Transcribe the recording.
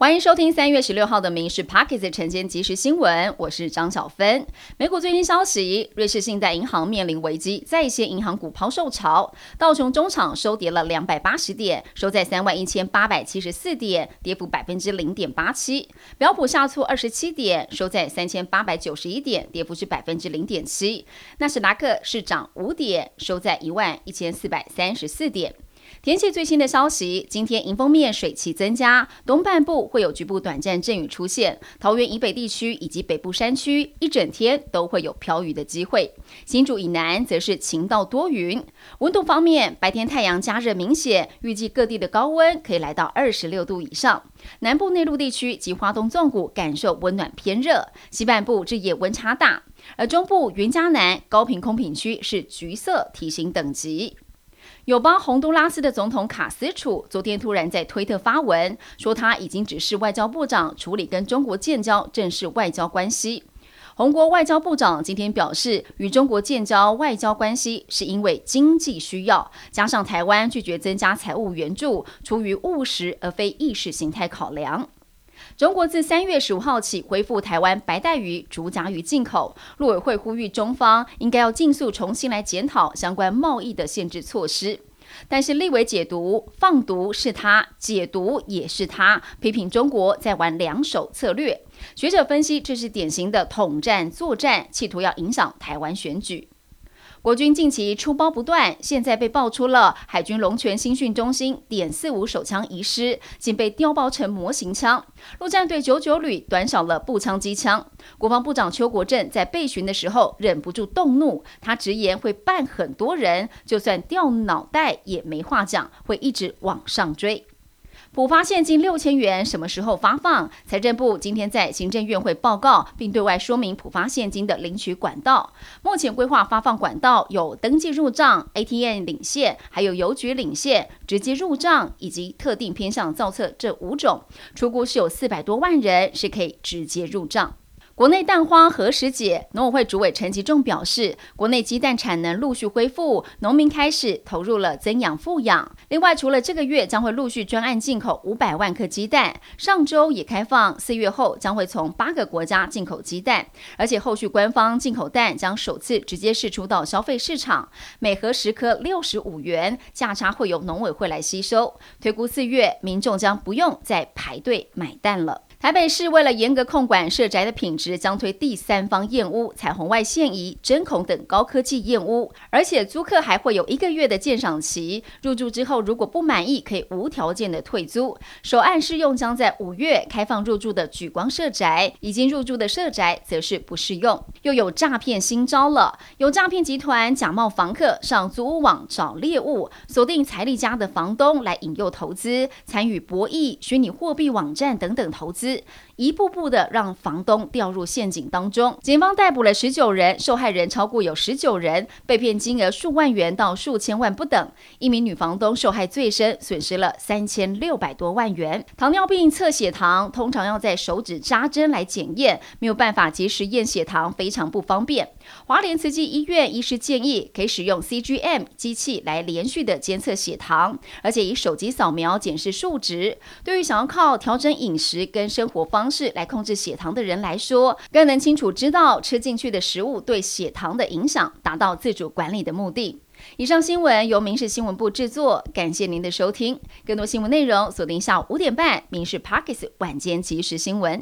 欢迎收听三月十六号的《民事 Pocket》晨间即时新闻，我是张小芬。美股最新消息，瑞士信贷银行面临危机，在线银行股抛售潮，道琼中场收跌了两百八十点，收在三万一千八百七十四点，跌幅百分之零点八七。标普下挫二十七点，收在三千八百九十一点，跌幅是百分之零点七。纳斯达克是涨五点，收在一万一千四百三十四点。天气最新的消息，今天迎风面水汽增加，东半部会有局部短暂阵雨出现，桃园以北地区以及北部山区一整天都会有飘雨的机会。新竹以南则是晴到多云。温度方面，白天太阳加热明显，预计各地的高温可以来到二十六度以上。南部内陆地区及华东纵谷感受温暖偏热，西半部日夜温差大，而中部云嘉南高频空品区是橘色提醒等级。友邦洪都拉斯的总统卡斯楚昨天突然在推特发文，说他已经指示外交部长处理跟中国建交正式外交关系。红国外交部长今天表示，与中国建交外交关系是因为经济需要，加上台湾拒绝增加财务援助，出于务实而非意识形态考量。中国自三月十五号起恢复台湾白带鱼、竹夹鱼进口，陆委会呼吁中方应该要尽速重新来检讨相关贸易的限制措施。但是立委解读放毒是他，解毒也是他，批评中国在玩两手策略。学者分析，这是典型的统战作战，企图要影响台湾选举。国军近期出包不断，现在被爆出了海军龙泉新训中心点四五手枪遗失，竟被调包成模型枪。陆战队九九旅短少了步枪机枪。国防部长邱国正在备询的时候忍不住动怒，他直言会办很多人，就算掉脑袋也没话讲，会一直往上追。补发现金六千元什么时候发放？财政部今天在行政院会报告，并对外说明补发现金的领取管道。目前规划发放管道有登记入账、ATM 领现、还有邮局领现、直接入账以及特定偏向造册这五种。出估是有四百多万人是可以直接入账。国内蛋荒何时解？农委会主委陈吉仲表示，国内鸡蛋产能陆续恢复，农民开始投入了增养富养。另外，除了这个月将会陆续专案进口五百万颗鸡蛋，上周也开放，四月后将会从八个国家进口鸡蛋，而且后续官方进口蛋将首次直接释出到消费市场，每盒十颗六十五元，价差会由农委会来吸收。推估四月民众将不用再排队买蛋了。台北市为了严格控管社宅的品质，将推第三方验屋、彩虹外线仪、针孔等高科技验屋，而且租客还会有一个月的鉴赏期。入住之后如果不满意，可以无条件的退租。首案适用将在五月开放入住的举光社宅，已经入住的社宅则是不适用。又有诈骗新招了，有诈骗集团假冒房客上租屋网找猎物，锁定财力家的房东来引诱投资，参与博弈、虚拟货币网站等等投资。一步步的让房东掉入陷阱当中。警方逮捕了十九人，受害人超过有十九人，被骗金额数万元到数千万不等。一名女房东受害最深，损失了三千六百多万元。糖尿病测血糖通常要在手指扎针来检验，没有办法及时验血糖，非常不方便。华联慈济医院医师建议，可以使用 CGM 机器来连续的监测血糖，而且以手机扫描检视数值。对于想要靠调整饮食跟生活方式来控制血糖的人来说，更能清楚知道吃进去的食物对血糖的影响，达到自主管理的目的。以上新闻由民事新闻部制作，感谢您的收听。更多新闻内容锁定下午五点半《民事 Parkes 晚间即时新闻》。